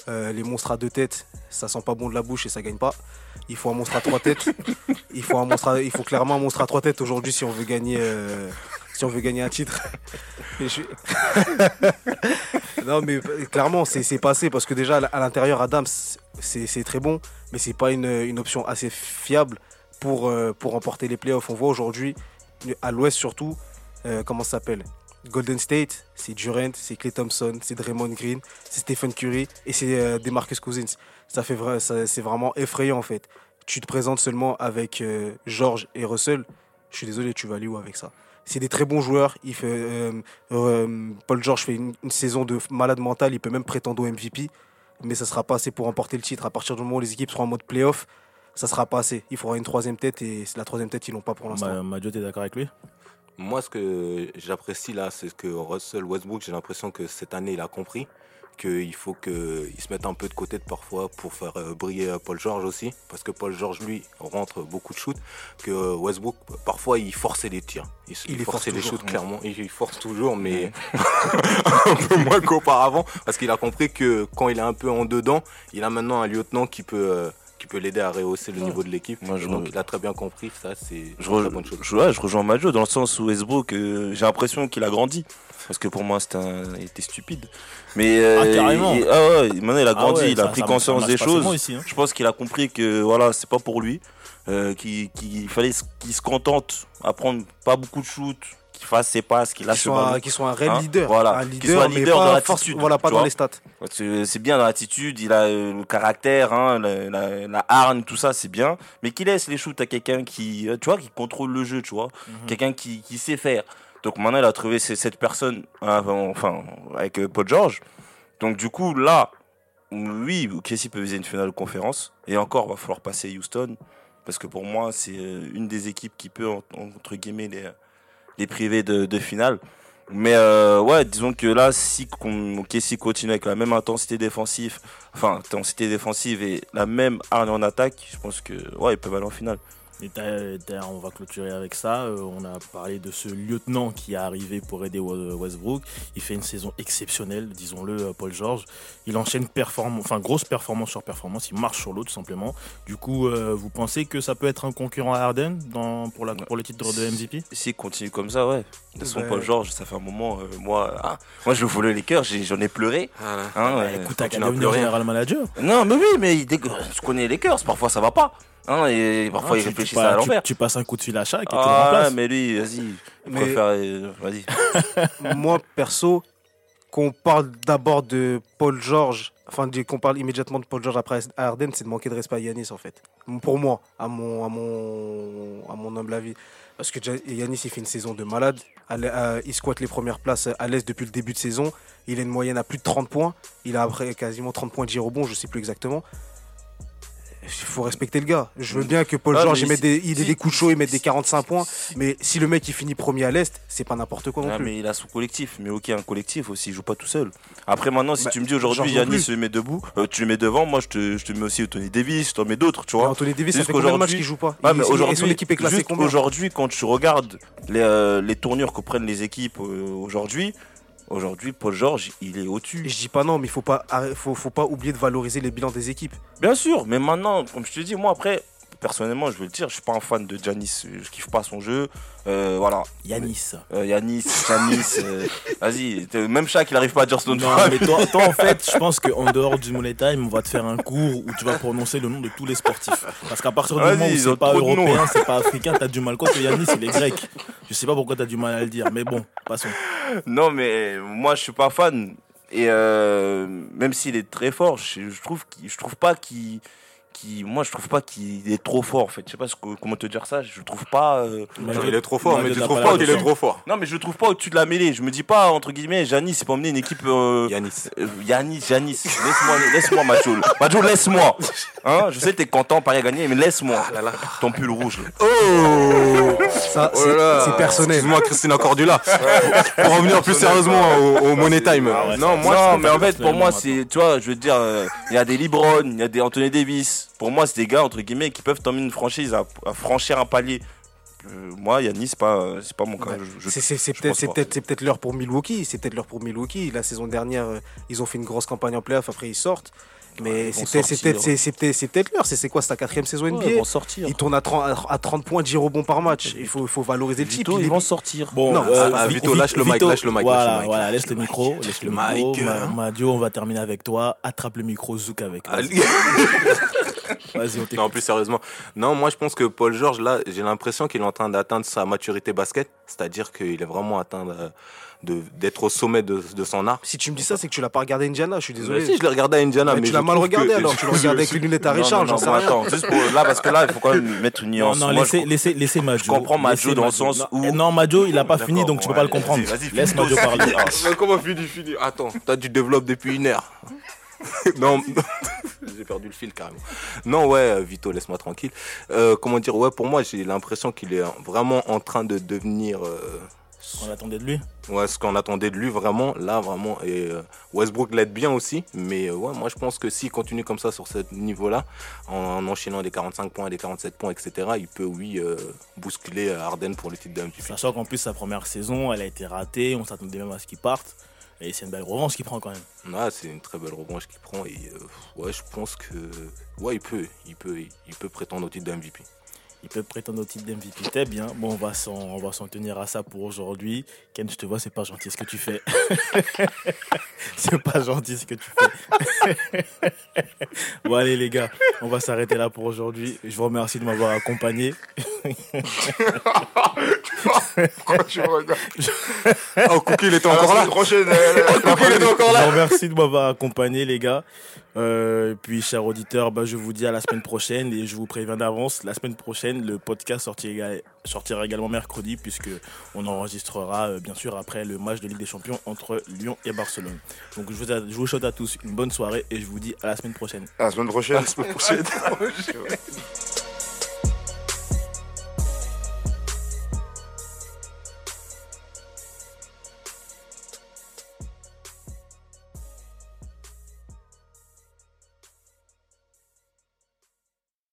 Euh, les monstres à deux têtes, ça sent pas bon de la bouche et ça gagne pas. Il faut un monstre à trois têtes. Il faut clairement un monstre à trois têtes aujourd'hui si on veut gagner, euh, si on veut gagner un titre. *laughs* Non mais euh, clairement c'est passé parce que déjà à l'intérieur Adams c'est très bon mais c'est pas une, option assez fiable pour, pour remporter les playoffs. On voit aujourd'hui à l'ouest surtout comment ça s'appelle? Golden State, c'est Durant, c'est Clay Thompson, c'est Draymond Green, c'est Stephen Curry et c'est euh, DeMarcus Cousins. Ça c'est vraiment effrayant en fait. Tu te présentes seulement avec euh, George et Russell. Je suis désolé, tu vas aller où avec ça? C'est des très bons joueurs. Euh, Paul George fait une, saison de malade mental. Il peut même prétendre au MVP, mais ça sera pas assez pour remporter le titre. À partir du moment où les équipes seront en mode playoff, ça sera pas assez. Il faudra une troisième tête et la troisième tête ils l'ont pas pour l'instant. Madio, t'es d'accord avec lui? Moi, ce que j'apprécie là, c'est que Russell Westbrook, j'ai l'impression que cette année, il a compris qu'il faut qu'il se mette un peu de côté de parfois pour faire euh, briller euh, Paul George aussi. Parce que Paul George, lui, rentre beaucoup de shoots. Que euh, Westbrook, parfois, il forçait les tirs. Il, Il forçait force les shoots, clairement. Il force toujours, mais *laughs* un peu moins qu'auparavant. Parce qu'il a compris que quand il est un peu en dedans, il a maintenant un lieutenant qui peut. Euh, qui peut l'aider à rehausser le niveau de l'équipe. Moi, je- Donc il a très bien compris, ça c'est Je, une re- très bonne chose. je- ouais, je rejoins Majo dans le sens où Westbrook, euh, j'ai l'impression qu'il a grandi. Parce que pour moi, c'était un- il était stupide. Mais euh, Ah, carrément. il- ah ouais, maintenant il a grandi, Ah ouais, il a ça- pris ça- conscience ça des choses. ici, hein. Je pense qu'il a compris que voilà, c'est pas pour lui. euh, qu'il fallait qu'il se contente à prendre pas beaucoup de shoot, qu'il fasse ses passes, qu'il Qui lâche le sont, un, ballon. qui sont un réel Hein, leader. voilà. Un leader, soit leader pas dans force- l'attitude, Voilà, pas dans les stats. C'est bien l'attitude, il a euh, le caractère, hein, la, la, la hargne, tout ça, c'est bien. Mais qu'il laisse les shoots à quelqu'un qui, euh, tu vois, qui contrôle le jeu, tu vois. Quelqu'un qui, qui sait faire. Donc maintenant, il a trouvé cette personne, hein, enfin, avec euh, Paul George. Donc du coup, là, oui, Casey peut viser une finale de conférence. Et encore, va falloir passer Houston. Parce que pour moi, c'est une des équipes qui peut, en- entre guillemets, les, les priver de, finale. Mais euh, ouais, disons que là, si qu'on- Casey continue avec la même intensité défensive, enfin, intensité défensive et la même hargne en attaque, je pense que ouais, ils peuvent aller en finale. Et on va clôturer avec ça. Euh, on a parlé de ce lieutenant qui est arrivé pour aider Westbrook. Il fait une saison exceptionnelle, disons-le, euh, Paul George. Il enchaîne performance, enfin grosse performance sur performance. Il marche sur l'eau tout simplement. Du coup, euh, vous pensez que ça peut être un concurrent à Harden dans, pour, la, pour le titre de MVP S'il continue comme ça, ouais. De son Ouais. Paul George, ça fait un moment, euh, moi, ah, moi je voulais les cœurs, j'en ai pleuré. Voilà. Hein, Bah, Écoute, t'as qu'à devenir général manager. Non, mais oui, mais dès que je connais les cœurs, parfois ça va pas. Hein, et parfois Hein, ils tu- tu réfléchissent à l'envers. Tu, passes un coup de fil à chaque et tu le Ah, remplaces. mais lui, vas-y. Mais- euh, Vas-y. *laughs* Moi, perso, qu'on parle d'abord de Paul George, enfin qu'on parle immédiatement de Paul George après Harden, c'est de manquer de respect à Yanis en fait. Pour moi, à mon, à mon, à mon humble avis. Parce que Yanis, il fait une saison de malade. Il squatte les premières places à l'Est depuis le début de saison. Il a une moyenne à plus de 30 points. Il a après quasiment 30 points de bon, je sais plus exactement. Il faut respecter le gars. Je veux bien que Paul Ah, George il, des, il ait des coups de chaud, il mette des si- 45 points. Mais si le mec il finit premier à l'Est, c'est pas n'importe quoi non Ah, plus. mais il a son collectif. Mais ok, un collectif aussi, il joue pas tout seul. Après, maintenant, si Bah, tu me dis aujourd'hui, Yannis se met debout, euh, tu le mets devant, moi je te, je te mets aussi Tony Davis, je t'en mets d'autres, tu vois. Anthony Davis, C'est combien de matchs qu'il joue pas? Il- mais aujourd'hui, son équipe est classée aujourd'hui, quand tu regardes les, euh, les tournures que prennent les équipes euh, aujourd'hui, aujourd'hui, Paul George, il est au-dessus. je dis pas non, mais il faut pas, faut, faut pas oublier de valoriser les bilans des équipes. Bien sûr, mais maintenant, comme je te dis, moi après, personnellement, je veux le dire, je suis pas un fan de Giannis. Je kiffe pas son jeu. Euh, voilà. Yanis. Euh, Yanis, Giannis. euh, *laughs* Vas-y, même Shaq, il arrive pas à dire son nom. Non, mais toi, toi, en fait, je pense qu'en dehors du Money Time, on va te faire un cours où tu vas prononcer le nom de tous les sportifs. Parce qu'à partir du moment où c'est pas européen, c'est pas africain, t'as du mal. Quoi que Yanis, il est grec. Je sais pas pourquoi t'as du mal à le dire, mais bon, passons. Non, mais moi, je suis pas fan. Et euh, même s'il est très fort, je, je trouve, je trouve pas qu'il. Moi, je trouve pas qu'il est trop fort, en fait. Je sais pas ce que- comment te dire ça. Je trouve pas. euh, Malgré- Il est trop fort, malgré mais tu trouves pas qu'il est dessus. trop fort. Non, mais je le trouve pas au-dessus de la mêlée. Je me dis pas, entre guillemets, Janis, c'est pas emmener une équipe. Euh, Yanis. euh, Yanis, Janis. Laisse-moi, laisse-moi, Majo. Majo, laisse-moi. Hein, je sais que t'es content, Paris a gagné, mais laisse-moi. Ton pull rouge. là. Oh Ça, Oh c'est personnel. Excuse-moi, Christina Cordula. Pour revenir plus sérieusement au, au Money Time. Ah ouais, non, ça- moi, non, mais en fait, pour moi, c'est, tu vois, je veux dire, euh, il y a des Libron, il y a des Anthony Davis. Pour moi, c'est des gars, entre guillemets, qui peuvent t'emmener une franchise à, à franchir un palier. Euh, moi, Yannis, c'est pas, euh, c'est pas mon cas. Ouais. C'est peut-être pense c'est pas. peut-être c'est peut-être l'heure pour Milwaukee. C'est peut-être l'heure pour Milwaukee. La saison dernière, euh, ils ont fait une grosse campagne en playoff. Après, ils sortent. Mais c'est peut-être l'heure. C'est quoi C'est ta quatrième saison Ouais, ils NBA vont sortir. Ils tournent à 30, à 30 points, 10 rebonds par match. Il faut, valoriser le type. Ils vont sortir. Bon, euh, ah, Vito, Vi- lâche le mic, lâche le mic, Voilà, lâche le mic. voilà, laisse le micro, laisse le, mic, Ma-. Madio, on va terminer avec toi. Attrape le micro, zouk avec. *laughs* *laughs* Vas-y. Non, plus sérieusement. Non, moi je pense que Paul George, là, j'ai l'impression qu'il est en train d'atteindre sa maturité basket. C'est-à-dire qu'il est vraiment atteint d'être au sommet de, de son art. Si tu me dis ça, c'est que tu l'as pas regardé Indiana. Je suis désolé. Si, je l'ai regardé à Indiana, Mais mais, tu l'as mal regardé que- alors. Tu le *laughs* regardais avec les lunettes à Non, Richard, non, j'en non, sais bon, rien. attends, juste pour, là, parce que là, il faut quand même *laughs* mettre une Non, nuance. non, Moi, laissez, je- laissez, laissez Madio. Je comprends Madio Laissez dans le sens où- Non, Non, Madio, il a pas fini, donc tu peux pas le comprendre. Laisse toi parler. Mais comment fini, fini? Attends, toi tu développes depuis une heure. non, j'ai perdu le fil carrément. Non, ouais, euh, Vito, laisse-moi tranquille. Euh, comment dire, ouais, pour moi, j'ai l'impression qu'il est vraiment en train de devenir euh, On attendait de lui. ouais, ce qu'on attendait de lui, vraiment, là, vraiment. Et euh, Westbrook l'aide bien aussi, mais ouais, moi je pense que s'il continue comme ça sur ce niveau-là, en, en enchaînant des 45 points, des 47 points, etc., il peut, oui, bousculer Harden pour le titre de MVP. Sachant qu'en plus, sa première saison, elle a été ratée. On s'attendait même à ce qu'il parte. Et c'est une belle revanche qu'il prend quand même. Ouais, c'est une très belle revanche qu'il prend et euh, ouais, je pense que ouais, il peut, il peut, il peut prétendre au titre de MVP. Il peut prétendre au titre d'MVP. T'es bien. Bon, on va s'en, on va s'en tenir à ça pour aujourd'hui. Ken, je te vois, c'est pas gentil ce que tu fais. *laughs* c'est pas gentil ce que tu fais. *laughs* bon, allez, les gars, on va s'arrêter là pour aujourd'hui. Je vous remercie de m'avoir accompagné. *laughs* Pourquoi tu me regardes Oh, Cookie, il était la encore là. prochaine, euh, la Cookie, il était encore Je là. vous remercie de m'avoir accompagné, les gars. Euh, et puis, chers auditeurs, bah, je vous dis à la semaine prochaine et je vous préviens d'avance, la semaine prochaine, le podcast sortira, sortira également mercredi puisque on enregistrera euh, bien sûr après le match de Ligue des Champions entre Lyon et Barcelone. Donc, je vous, je vous souhaite à tous une bonne soirée et je vous dis à la semaine prochaine. la semaine prochaine. La semaine prochaine. *laughs*